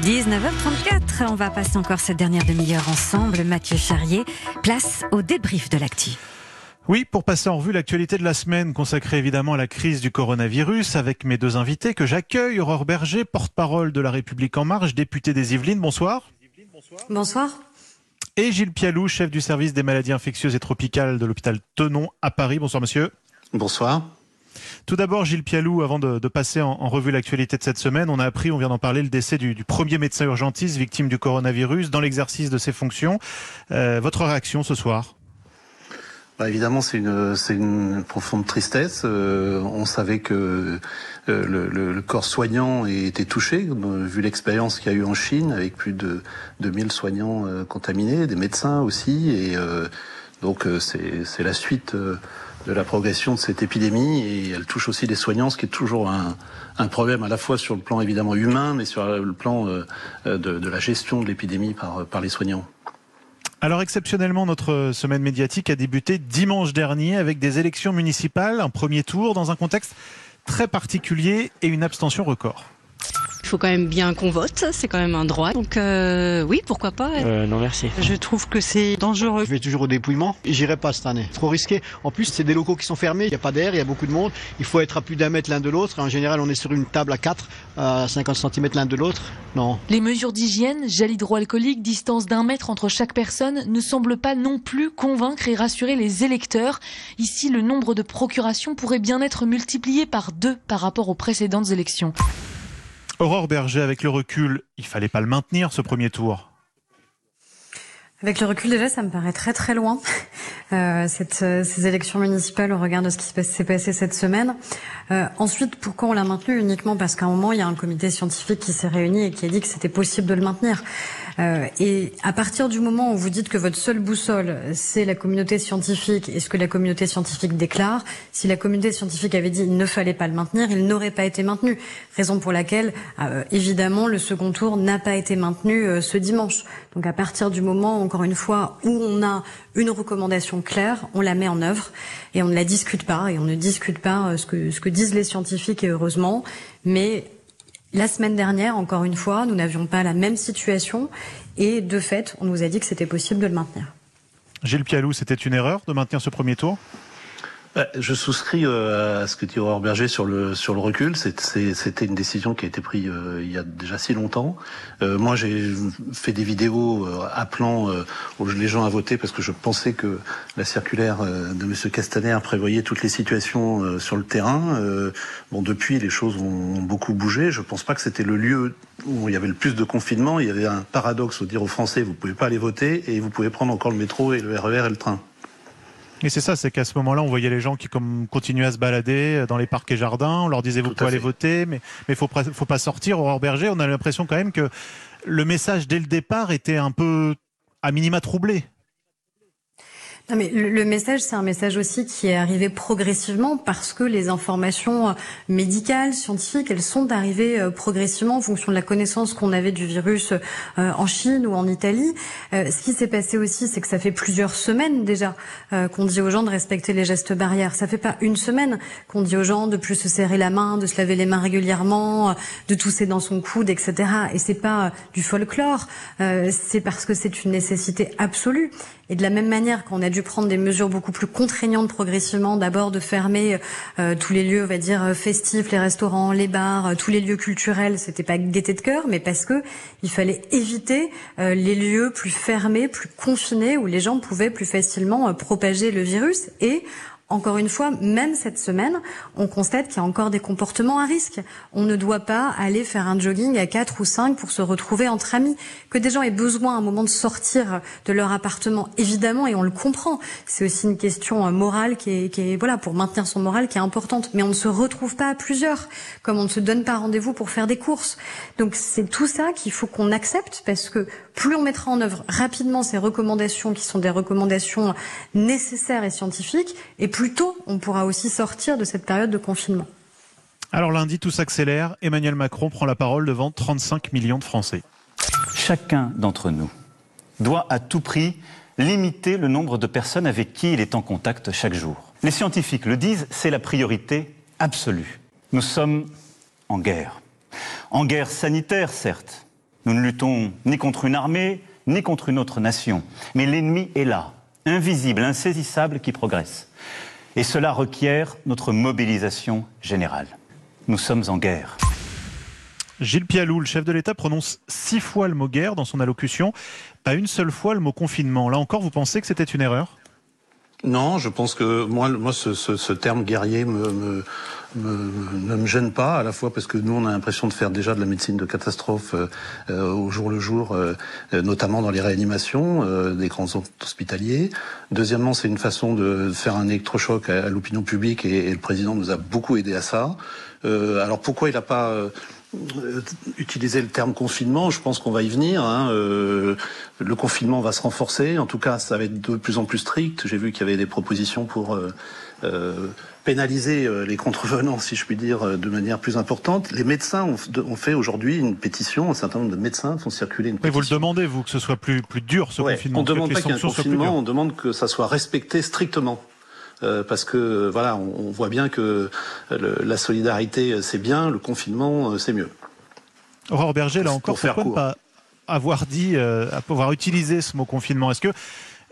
19h34, on va passer encore cette dernière demi-heure ensemble. Mathieu Charrier, place au débrief de l'actu. Oui, pour passer en revue l'actualité de la semaine consacrée évidemment à la crise du coronavirus avec mes deux invités que j'accueille. Aurore Berger, porte-parole de La République En Marche, député des Yvelines. Bonsoir. Bonsoir. Et Gilles Pialou, chef du service des maladies infectieuses et tropicales de l'hôpital Tenon à Paris. Bonsoir monsieur. Bonsoir. Tout d'abord, Gilles Pialou, avant de, passer en, revue l'actualité de cette semaine, on a appris, on vient d'en parler, le décès du, premier médecin urgentiste victime du coronavirus dans l'exercice de ses fonctions. Euh, votre réaction ce soir? Bah, évidemment, c'est une, profonde tristesse. Euh, on savait que euh, le, corps soignant était touché, vu l'expérience qu'il y a eu en Chine, avec plus de 2000 soignants contaminés, des médecins aussi. Et donc, c'est la suite de la progression de cette épidémie et elle touche aussi les soignants, ce qui est toujours un, problème à la fois sur le plan évidemment humain, mais sur le plan euh, de, de, la gestion de l'épidémie par, par les soignants. Alors exceptionnellement, notre semaine médiatique a débuté dimanche dernier avec des élections municipales, un premier tour dans un contexte très particulier et une abstention record faut quand même bien qu'on vote, c'est quand même un droit. Donc euh, oui, pourquoi pas. Euh, non merci. Je trouve que c'est dangereux. Je vais toujours au dépouillement. J'irai pas cette année. Trop risqué. En plus, c'est des locaux qui sont fermés. Il n'y a pas d'air, il y a beaucoup de monde. Il faut être à plus d'un mètre l'un de l'autre. En général, on est sur une table à 4, à 50 cm l'un de l'autre. Non. Les mesures d'hygiène, gel hydroalcoolique, distance d'un mètre entre chaque personne, ne semblent pas non plus convaincre et rassurer les électeurs. Ici, le nombre de procurations pourrait bien être multiplié par deux par rapport aux précédentes élections. Aurore Berger, avec le recul, il fallait pas le maintenir ce premier tour. Avec le recul déjà, ça me paraît très très loin. Euh, euh, ces élections municipales au regard de ce qui s'est passé cette semaine. Euh, ensuite, pourquoi on l'a maintenu? Uniquement parce qu'à un moment, il y a un comité scientifique qui s'est réuni et qui a dit que c'était possible de le maintenir. Euh, et à partir du moment où vous dites que votre seule boussole, c'est la communauté scientifique et ce que la communauté scientifique déclare, si la communauté scientifique avait dit qu'il ne fallait pas le maintenir, il n'aurait pas été maintenu. Raison pour laquelle, euh, évidemment, le second tour n'a pas été maintenu euh, ce dimanche. Donc à partir du moment, encore une fois, où on a une recommandation claire, on la met en œuvre et on ne la discute pas et on ne discute pas ce que, ce que disent les scientifiques et heureusement, mais la semaine dernière, encore une fois, nous n'avions pas la même situation et de fait, on nous a dit que c'était possible de le maintenir. Gilles Pialou, c'était une erreur de maintenir ce premier tour? Je souscris euh, à ce que dit Aurore Berger sur le sur le recul. C'était une décision qui a été prise euh, il y a déjà si longtemps. Euh, moi, j'ai fait des vidéos appelant les gens à voter parce que je pensais que la circulaire de Monsieur Castaner prévoyait toutes les situations sur le terrain. bon, depuis, les choses ont beaucoup bougé. Je pense pas que c'était le lieu où il y avait le plus de confinement. Il y avait un paradoxe au dire aux Français vous pouvez pas aller voter et vous pouvez prendre encore le métro et le RER et le train. Et c'est ça, c'est qu'à ce moment-là, on voyait les gens qui comme, continuaient à se balader dans les parcs et jardins. On leur disait, vous pouvez aller voter, mais il faut, faut pas sortir. Aurore Berger, on a l'impression quand même que le message dès le départ était un peu à minima troublé. Non mais le message, c'est un message aussi qui est arrivé progressivement parce que les informations euh, médicales, scientifiques, elles sont arrivées euh, progressivement en fonction de la connaissance qu'on avait du virus euh, en Chine ou en Italie. Ce qui s'est passé aussi, c'est que ça fait plusieurs semaines déjà qu'on dit aux gens de respecter les gestes barrières. Ça fait pas une semaine qu'on dit aux gens de plus se serrer la main, de se laver les mains régulièrement, de tousser dans son coude, etc. Et c'est pas du folklore, c'est parce que c'est une nécessité absolue. Et de la même manière qu'on a dû prendre des mesures beaucoup plus contraignantes progressivement, d'abord de fermer euh, tous les lieux, on va dire euh, festifs, les restaurants, les bars, euh, tous les lieux culturels, c'était pas gaieté de cœur, mais parce que il fallait éviter les lieux plus fermés, plus confinés, où les gens pouvaient plus facilement propager le virus. Et encore une fois, même cette semaine, on constate qu'il y a encore des comportements à risque. On ne doit pas aller faire un jogging à 4 ou 5 pour se retrouver entre amis. Que des gens aient besoin à un moment de sortir de leur appartement, évidemment, et on le comprend. C'est aussi une question euh, morale qui est, qui est, voilà, pour maintenir son moral qui est importante. Mais on ne se retrouve pas à plusieurs, comme on ne se donne pas rendez-vous pour faire des courses. Donc c'est tout ça qu'il faut qu'on accepte parce que plus on mettra en œuvre rapidement ces recommandations qui sont des recommandations nécessaires et scientifiques, et plus tôt on pourra aussi sortir de cette période de confinement. Alors lundi, tout s'accélère. Emmanuel Macron prend la parole devant 35 millions de Français. Chacun d'entre nous doit à tout prix limiter le nombre de personnes avec qui il est en contact chaque jour. Les scientifiques le disent, c'est la priorité absolue. Nous sommes en guerre. En guerre sanitaire, certes, Nous ne luttons ni contre une armée, ni contre une autre nation. Mais l'ennemi est là, invisible, insaisissable, qui progresse. Et cela requiert notre mobilisation générale. Nous sommes en guerre. Gilles Pialou, le chef de l'État, prononce six fois le mot guerre dans son allocution, pas une seule fois le mot confinement. Là encore, vous pensez que c'était une erreur? Non, je pense que moi, moi ce, terme guerrier ne me gêne pas, à la fois parce que nous, on a l'impression de faire déjà de la médecine de catastrophe euh, euh, au jour le jour, euh, notamment dans les réanimations des grands hospitaliers. Deuxièmement, c'est une façon de faire un électrochoc à, l'opinion publique et, et, le président nous a beaucoup aidé à ça. alors pourquoi il n'a pas utiliser le terme confinement, je pense qu'on va y venir. Hein. Euh, le confinement va se renforcer. En tout cas, ça va être de plus en plus strict. J'ai vu qu'il y avait des propositions pour euh, euh, pénaliser les contrevenants, si je puis dire, de manière plus importante. Les médecins ont, fait aujourd'hui une pétition. Un certain nombre de médecins font circuler une pétition. Mais vous le demandez, vous, que ce soit plus, plus dur, ce confinement On ne demande pas qu'il y ait un confinement, on demande que ça soit respecté strictement. Euh, parce que voilà, on, voit bien que la solidarité c'est bien, le confinement c'est mieux. Aurore Berger, là encore, pourquoi ne pas avoir dit, euh, avoir utilisé ce mot confinement. Est-ce que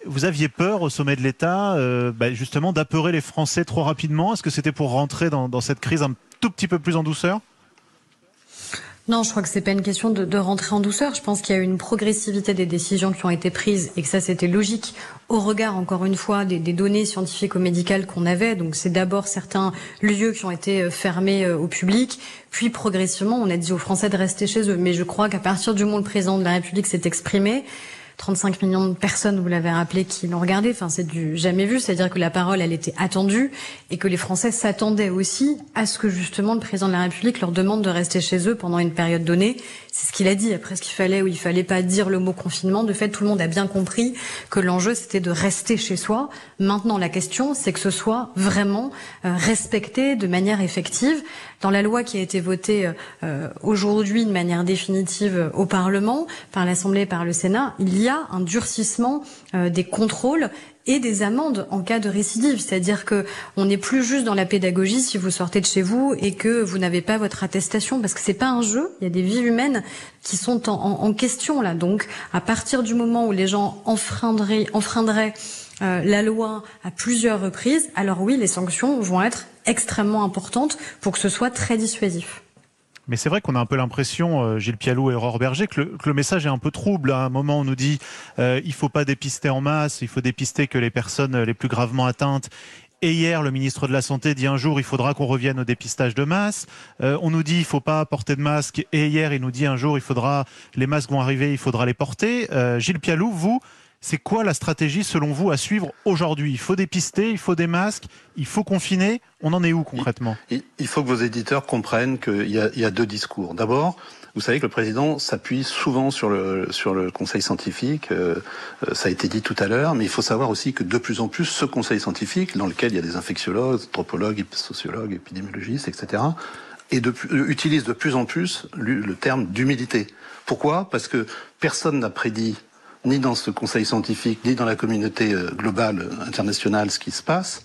vous aviez peur au sommet de l'État, euh, bah, justement, d'apeurer les Français trop rapidement? Est-ce que c'était pour rentrer dans cette crise un tout petit peu plus en douceur? Non, je crois que c'est pas une question de, rentrer en douceur. Je pense qu'il y a eu une progressivité des décisions qui ont été prises et que ça c'était logique au regard, encore une fois, des, données scientifiques ou médicales qu'on avait. Donc c'est d'abord certains lieux qui ont été euh, fermés euh, au public, puis progressivement on a dit aux Français de rester chez eux. Mais je crois qu'à partir du moment où le président de la République s'est exprimé, 35 millions de personnes, vous l'avez rappelé, qui l'ont regardé. Enfin, c'est du jamais vu. C'est-à-dire que la parole, elle était attendue et que les Français s'attendaient aussi à ce que justement le président de la République leur demande de rester chez eux pendant une période donnée. C'est ce qu'il a dit. Après, ce qu'il fallait ou il fallait pas dire le mot confinement. De fait, tout le monde a bien compris que l'enjeu, c'était de rester chez soi. Maintenant, la question, c'est que ce soit vraiment euh, respecté de manière effective. Dans la loi qui a été votée euh, euh, aujourd'hui de manière définitive au Parlement, par l'Assemblée et par le Sénat, il y a un durcissement euh, des contrôles et des amendes en cas de récidive. C'est-à-dire que on n'est plus juste dans la pédagogie si vous sortez de chez vous et que vous n'avez pas votre attestation, parce que c'est pas un jeu. Il y a des vies humaines qui sont en, question là. Donc, à partir du moment où les gens enfreindraient, enfreindraient euh, la loi à plusieurs reprises, alors oui, les sanctions vont être extrêmement importantes pour que ce soit très dissuasif. Mais c'est vrai qu'on a un peu l'impression, euh, Gilles Pialou et Aurore Berger, que le, message est un peu trouble. À un moment, on nous dit euh, il faut pas dépister en masse, il faut dépister que les personnes les plus gravement atteintes. Et hier, le ministre de la Santé dit un jour, il faudra qu'on revienne au dépistage de masse. Euh, on nous dit, il faut pas porter de masque. Et hier, il nous dit un jour, il faudra, les masques vont arriver, il faudra les porter. Gilles Pialou, vous, c'est quoi la stratégie selon vous à suivre aujourd'hui? Il faut dépister, il faut des masques, il faut confiner. On en est où concrètement? Il, faut que vos éditeurs comprennent qu'il y, a deux discours. D'abord, vous savez que le président s'appuie souvent sur le, conseil scientifique, euh, euh, ça a été dit tout à l'heure, mais il faut savoir aussi que de plus en plus ce conseil scientifique, dans lequel il y a des infectiologues, anthropologues, sociologues, épidémiologistes, etc., utilise de plus en plus le terme d'humilité. Pourquoi? Parce que personne n'a prédit ni dans ce conseil scientifique, ni dans la communauté euh, globale euh, internationale ce qui se passe.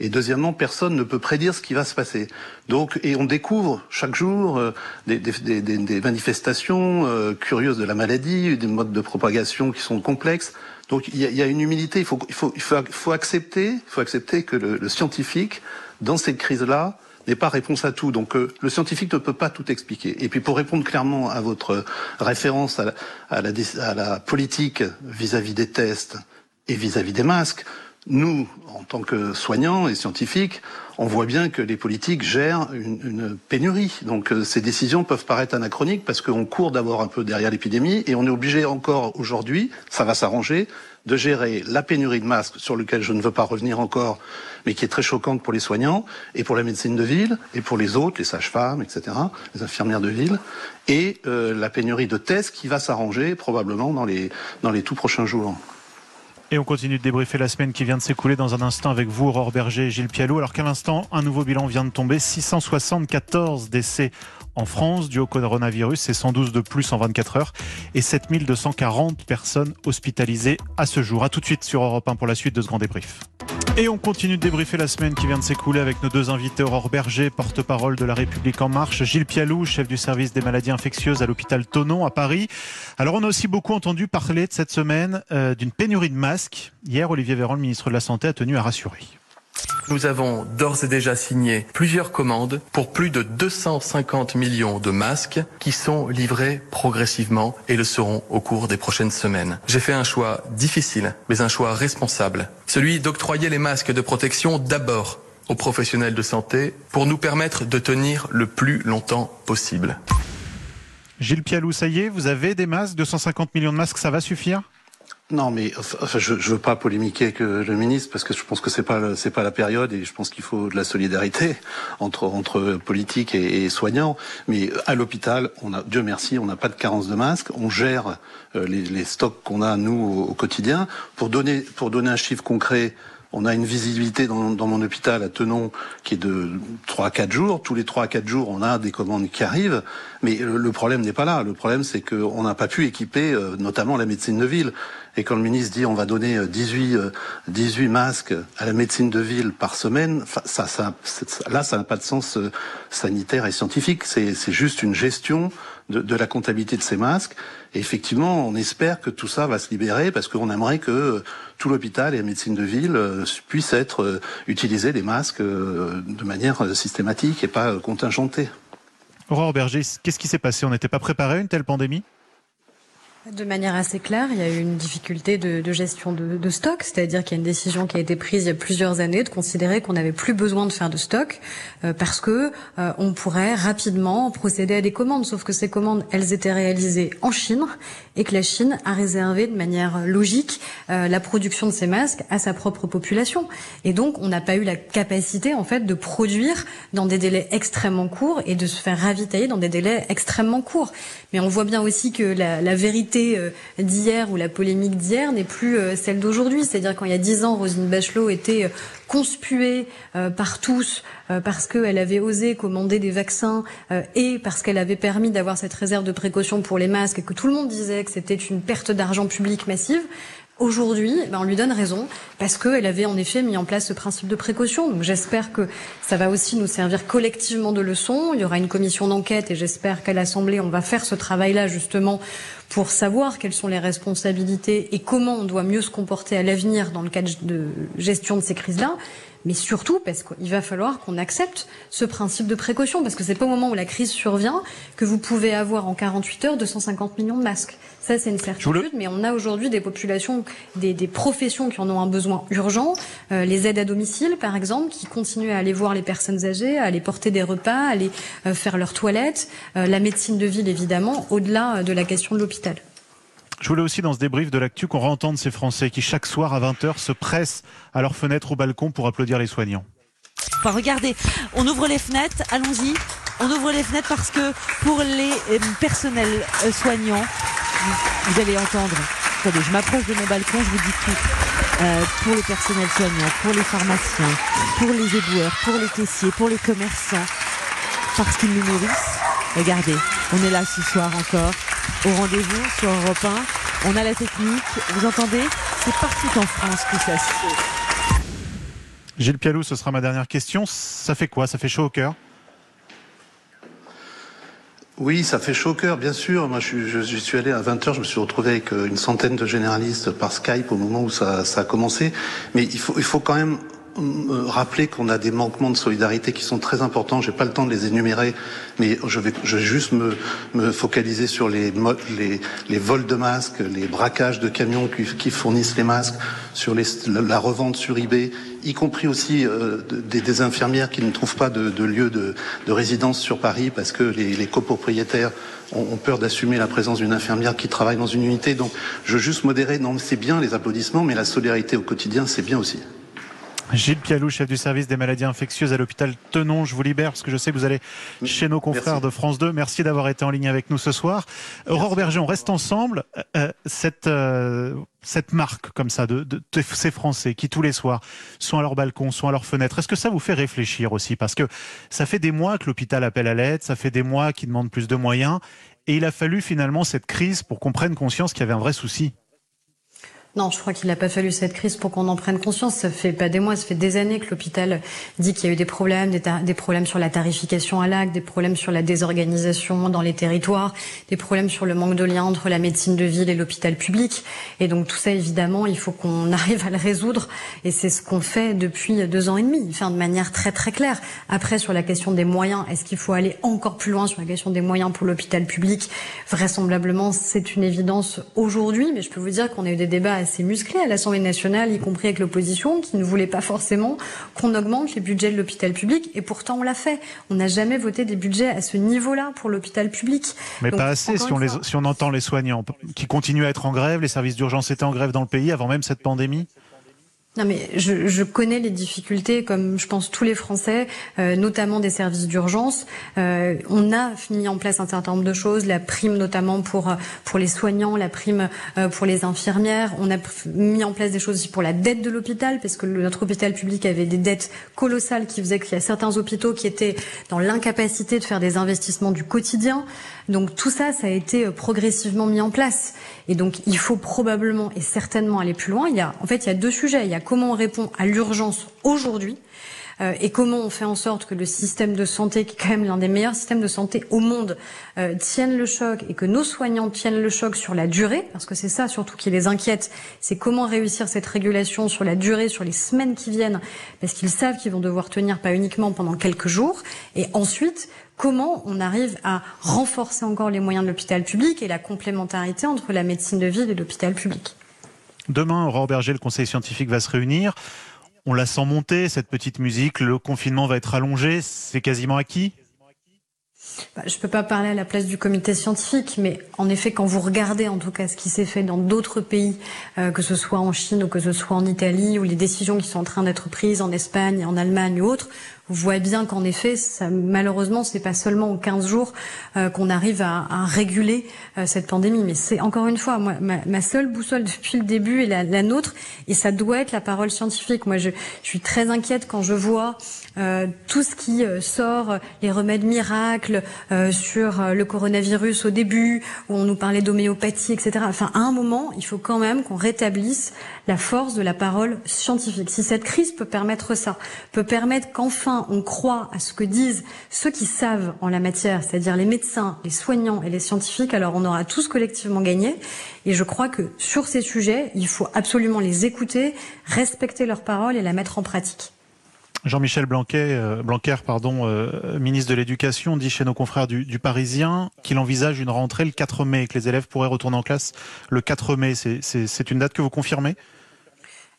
Et deuxièmement, personne ne peut prédire ce qui va se passer. Donc, et on découvre chaque jour euh, des, des, des, des, manifestations curieuses de la maladie, des modes de propagation qui sont complexes. Donc, il y a, y a une humilité. Il faut, il faut, il faut accepter, il faut accepter que le, le scientifique, dans cette crise-là, n'est pas réponse à tout. Donc euh, le scientifique ne peut pas tout expliquer. Et puis pour répondre clairement à votre référence à la, politique vis-à-vis des tests et vis-à-vis des masques, nous, en tant que soignants et scientifiques, on voit bien que les politiques gèrent une, une pénurie. Donc euh, ces décisions peuvent paraître anachroniques parce qu'on court d'abord un peu derrière l'épidémie et on est obligé encore aujourd'hui, ça va s'arranger, de gérer la pénurie de masques sur lequel je ne veux pas revenir encore, mais qui est très choquante pour les soignants et pour la médecine de ville et pour les autres, les sages-femmes, etc., les infirmières de ville, et euh, la pénurie de tests qui va s'arranger probablement dans les, dans les tout prochains jours. Et on continue de débriefer la semaine qui vient de s'écouler dans un instant avec vous, Aurore Berger et Gilles Pialou. Alors qu'à l'instant, un nouveau bilan vient de tomber. 674 décès en France du au coronavirus. C'est 112 de plus en 24 heures. Et 7240 personnes hospitalisées à ce jour. A tout de suite sur Europe 1 pour la suite de ce grand débrief. Et on continue de débriefer la semaine qui vient de s'écouler avec nos deux invités, Aurore Berger, porte-parole de La République En Marche, Gilles Pialou, chef du service des maladies infectieuses à l'hôpital Tonon à Paris. Alors on a aussi beaucoup entendu parler de cette semaine euh, d'une pénurie de masques. Hier, Olivier Véran, le ministre de la Santé, a tenu à rassurer. Nous avons d'ores et déjà signé plusieurs commandes pour plus de 250 millions de masques qui sont livrés progressivement et le seront au cours des prochaines semaines. J'ai fait un choix difficile, mais un choix responsable. Celui d'octroyer les masques de protection d'abord aux professionnels de santé pour nous permettre de tenir le plus longtemps possible. Gilles Pialou, ça y est, vous avez des masques, 250 millions de masques, ça va suffire? Non, mais enfin, je ne veux pas polémiquer avec le ministre parce que je pense que c'est pas c'est pas la période et je pense qu'il faut de la solidarité entre entre politique et, soignants. Mais à l'hôpital, on a Dieu merci, on n'a pas de carence de masques, on gère euh, les, les stocks qu'on a nous au, au, quotidien. Pour donner pour donner un chiffre concret, on a une visibilité dans, mon hôpital à Tenon qui est de 3 à 4 jours. Tous les 3 à 4 jours, on a des commandes qui arrivent. Mais le problème n'est pas là. Le problème, c'est qu'on n'a pas pu équiper euh, notamment la médecine de ville. Et quand le ministre dit on va donner 18, euh, 18 euh, masques à la médecine de ville par semaine, ça, ça, là, ça n'a pas de sens sanitaire et scientifique. C'est juste une gestion de, la comptabilité de ces masques. Et effectivement, on espère que tout ça va se libérer parce qu'on aimerait que tout l'hôpital et la médecine de ville euh, puissent être euh, utiliser des masques euh, de manière systématique et pas contingentée. Aurore Berger, qu'est-ce qui s'est passé? On n'était pas préparé à une telle pandémie? De manière assez claire, il y a eu une difficulté de, de gestion de, de stock, c'est-à-dire qu'il y a une décision qui a été prise il y a plusieurs années de considérer qu'on n'avait plus besoin de faire de stock euh, parce que euh, on pourrait rapidement procéder à des commandes. Sauf que ces commandes, elles étaient réalisées en Chine et que la Chine a réservé de manière logique euh, la production de ces masques à sa propre population. Et donc, on n'a pas eu la capacité en fait de produire dans des délais extrêmement courts et de se faire ravitailler dans des délais extrêmement courts. Mais on voit bien aussi que la, la vérité euh, d'hier ou la polémique d'hier n'est plus euh, celle d'aujourd'hui. C'est-à-dire quand il y a dix ans, Rosine Bachelot était euh, conspuée par tous parce qu'elle avait osé commander des vaccins et parce qu'elle avait permis d'avoir cette réserve de précaution pour les masques et que tout le monde disait que c'était une perte d'argent public massive. Aujourd'hui, ben on lui donne raison parce qu'elle avait en effet mis en place ce principe de précaution. Donc j'espère que ça va aussi nous servir collectivement de leçon. Il y aura une commission d'enquête et j'espère qu'à l'Assemblée, on va faire ce travail-là justement pour savoir quelles sont les responsabilités et comment on doit mieux se comporter à l'avenir dans le cadre de gestion de ces crises-là mais surtout parce qu'il va falloir qu'on accepte ce principe de précaution, parce que c'est pas au moment où la crise survient que vous pouvez avoir en 48 heures 250 millions de masques. Ça, c'est une certitude, mais on a aujourd'hui des populations, des, des, professions qui en ont un besoin urgent. Euh, les aides à domicile, par exemple, qui continuent à aller voir les personnes âgées, à aller porter des repas, à aller euh, faire leurs toilettes. Euh, la médecine de ville, évidemment, au-delà de la question de l'hôpital. Je voulais aussi dans ce débrief de l'actu qu'on réentende ces Français qui chaque soir à 20h se pressent à leur fenêtre ou balcon pour applaudir les soignants. Enfin, regardez, on ouvre les fenêtres, allons-y. On ouvre les fenêtres parce que pour les euh, personnels euh, soignants, vous, allez entendre. Attendez, je m'approche de mon balcon, je vous dis tout. Euh, pour les personnels soignants, pour les pharmaciens, pour les éboueurs, pour les caissiers, pour les commerçants, parce qu'ils nous nourrissent. Regardez, on est là ce soir encore au rendez-vous sur Europe 1. On a la technique, vous entendez? C'est partout en France que ça se fait. Gilles Pialou, ce sera ma dernière question. Ça fait quoi? Ça fait chaud au cœur? Oui, ça fait chaud au cœur, bien sûr. Moi, je, je, je suis allé à 20h, je me suis retrouvé avec euh, une centaine de généralistes par Skype au moment où ça, ça a commencé. Mais il faut, il faut quand même rappeler qu'on a des manquements de solidarité qui sont très importants. J'ai pas le temps de les énumérer, mais je vais, je vais juste me, focaliser sur les, vols de masques, les braquages de camions qui, fournissent les masques, sur la revente sur eBay, y compris aussi euh, des, infirmières qui ne trouvent pas de, lieu de, de, résidence sur Paris parce que les, copropriétaires ont, ont peur d'assumer la présence d'une infirmière qui travaille dans une unité. Donc, je veux juste modérer. Non, c'est bien les applaudissements, mais la solidarité au quotidien, c'est bien aussi. Gilles Pialou, chef du service des maladies infectieuses à l'hôpital Tenon. Je vous libère parce que je sais que vous allez chez nos confrères de France 2. Merci d'avoir été en ligne avec nous ce soir. Aurore Berger, on reste ensemble. Euh, euh, cette, euh, cette marque comme ça de, de, de, ces Français qui tous les soirs sont à leur balcon, sont à leur fenêtre, est-ce que ça vous fait réfléchir aussi? Parce que ça fait des mois que l'hôpital appelle à l'aide, ça fait des mois qu'il demande plus de moyens. Et il a fallu finalement cette crise pour qu'on prenne conscience qu'il y avait un vrai souci. Non, je crois qu'il n'a pas fallu cette crise pour qu'on en prenne conscience. Ça fait pas des mois, ça fait des années que l'hôpital dit qu'il y a eu des problèmes, des, problèmes sur la tarification à l'acte, des problèmes sur la désorganisation dans les territoires, des problèmes sur le manque de lien entre la médecine de ville et l'hôpital public. Et donc tout ça, évidemment, il faut qu'on arrive à le résoudre. Et c'est ce qu'on fait depuis deux ans et demi, enfin de manière très très claire. Après, sur la question des moyens, est-ce qu'il faut aller encore plus loin sur la question des moyens pour l'hôpital public? Vraisemblablement, c'est une évidence aujourd'hui, mais je peux vous dire qu'on a eu des débats assez musclé à l'Assemblée nationale, y compris avec l'opposition, qui ne voulait pas forcément qu'on augmente les budgets de l'hôpital public. Et pourtant, on l'a fait. On n'a jamais voté des budgets à ce niveau-là pour l'hôpital public. Mais pas assez si on, les, si on entend les soignants qui continuent à être en grève. Les services d'urgence étaient en grève dans le pays avant même cette pandémie. Non mais je, je, connais les difficultés, comme je pense tous les Français, euh, notamment des services d'urgence. Euh, on a mis en place un certain nombre de choses, la prime notamment pour pour les soignants, la prime euh, pour les infirmières. On a mis en place des choses aussi pour la dette de l'hôpital, parce que notre hôpital public avait des dettes colossales qui faisaient qu'il y a certains hôpitaux qui étaient dans l'incapacité de faire des investissements du quotidien. Donc tout ça, ça a été euh, progressivement mis en place. Et donc il faut probablement et certainement aller plus loin. Il y a, en fait, il y a deux sujets. Comment on répond à l'urgence aujourd'hui euh, et comment on fait en sorte que le système de santé, qui est quand même l'un des meilleurs systèmes de santé au monde, euh, tienne le choc et que nos soignants tiennent le choc sur la durée, parce que c'est ça surtout qui les inquiète, c'est comment réussir cette régulation sur la durée, sur les semaines qui viennent, parce qu'ils savent qu'ils vont devoir tenir pas uniquement pendant quelques jours, et ensuite comment on arrive à renforcer encore les moyens de l'hôpital public et la complémentarité entre la médecine de ville et l'hôpital public. Demain, Aurore Berger, le conseil scientifique va se réunir. On la sent monter, cette petite musique. Le confinement va être allongé. C'est quasiment acquis? Bah, je ne peux pas parler à la place du comité scientifique, mais en effet, quand vous regardez en tout cas ce qui s'est fait dans d'autres pays, euh, que ce soit en Chine ou que ce soit en Italie, ou les décisions qui sont en train d'être prises en Espagne, en Allemagne ou autres, voyez bien qu'en effet, ça, malheureusement, c'est pas seulement en 15 jours euh, qu'on arrive à, à réguler euh, cette pandémie. Mais c'est encore une fois, moi, ma, ma, seule boussole depuis le début est la, la, nôtre, et ça doit être la parole scientifique. Moi, je, je suis très inquiète quand je vois euh, tout ce qui euh, sort, les remèdes miracles euh, sur le coronavirus au début, où on nous parlait d'homéopathie, etc. Enfin, à un moment, il faut quand même qu'on rétablisse la force de la parole scientifique. Si cette crise peut permettre ça, peut permettre qu'enfin on croit à ce que disent ceux qui savent en la matière, c'est-à-dire les médecins, les soignants et les scientifiques, alors on aura tous collectivement gagné. Et je crois que sur ces sujets, il faut absolument les écouter, respecter leurs paroles et la mettre en pratique. Jean-Michel euh, Blanquer, euh, ministre de l'Éducation, dit chez nos confrères du Parisien qu'il envisage une rentrée le 4 mai, que les élèves pourraient retourner en classe le 4 mai. C'est une date que vous confirmez?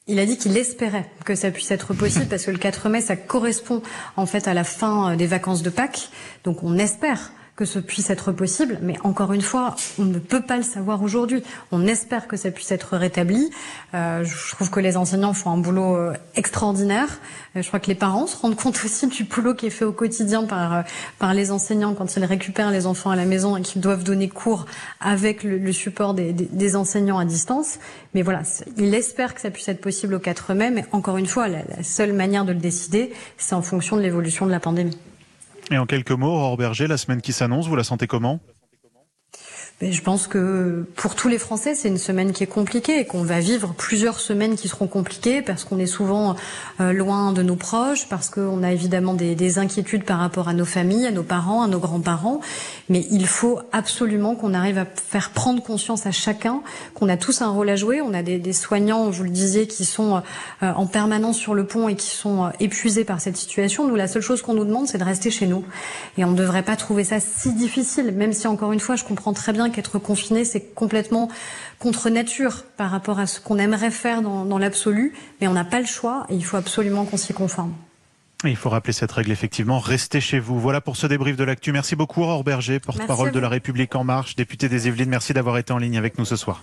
Il a dit qu'il espérait que ça puisse être possible parce que le 4 mai, ça correspond en fait à la fin euh, des vacances de Pâques. Donc on espère que ce puisse être possible, mais encore une fois, on ne peut pas le savoir aujourd'hui. On espère que ça puisse être rétabli. Euh, je trouve que les enseignants font un boulot euh, extraordinaire. Euh, je crois que les parents se rendent compte aussi du boulot qui est fait au quotidien par euh, par les enseignants quand ils récupèrent les enfants à la maison et qu'ils doivent donner cours avec le, le support des, des, des, enseignants à distance. Mais voilà, il espère que ça puisse être possible au 4 mai, mais encore une fois, la, la seule manière de le décider, c'est en fonction de l'évolution de la pandémie. Et en quelques mots, Aurore Berger, la semaine qui s'annonce, vous la sentez comment? Je pense que pour tous les Français, c'est une semaine qui est compliquée et qu'on va vivre plusieurs semaines qui seront compliquées parce qu'on est souvent euh, loin de nos proches, parce qu'on a évidemment des, des, inquiétudes par rapport à nos familles, à nos parents, à nos grands-parents. Mais il faut absolument qu'on arrive à faire prendre conscience à chacun qu'on a tous un rôle à jouer. On a des, des soignants, vous le disiez, qui sont euh, en permanence sur le pont et qui sont euh, épuisés par cette situation. Nous, la seule chose qu'on nous demande, c'est de rester chez nous. Et on ne devrait pas trouver ça si difficile, même si encore une fois, je comprends très bien qu'être confiné, c'est complètement contre nature par rapport à ce qu'on aimerait faire dans, dans l'absolu, mais on n'a pas le choix et il faut absolument qu'on s'y conforme. Il faut rappeler cette règle, effectivement. Restez chez vous. Voilà pour ce débrief de l'actu. Merci beaucoup, Aurore Berger, porte-parole de La République En Marche, député des Yvelines. Merci d'avoir été en ligne avec nous ce soir.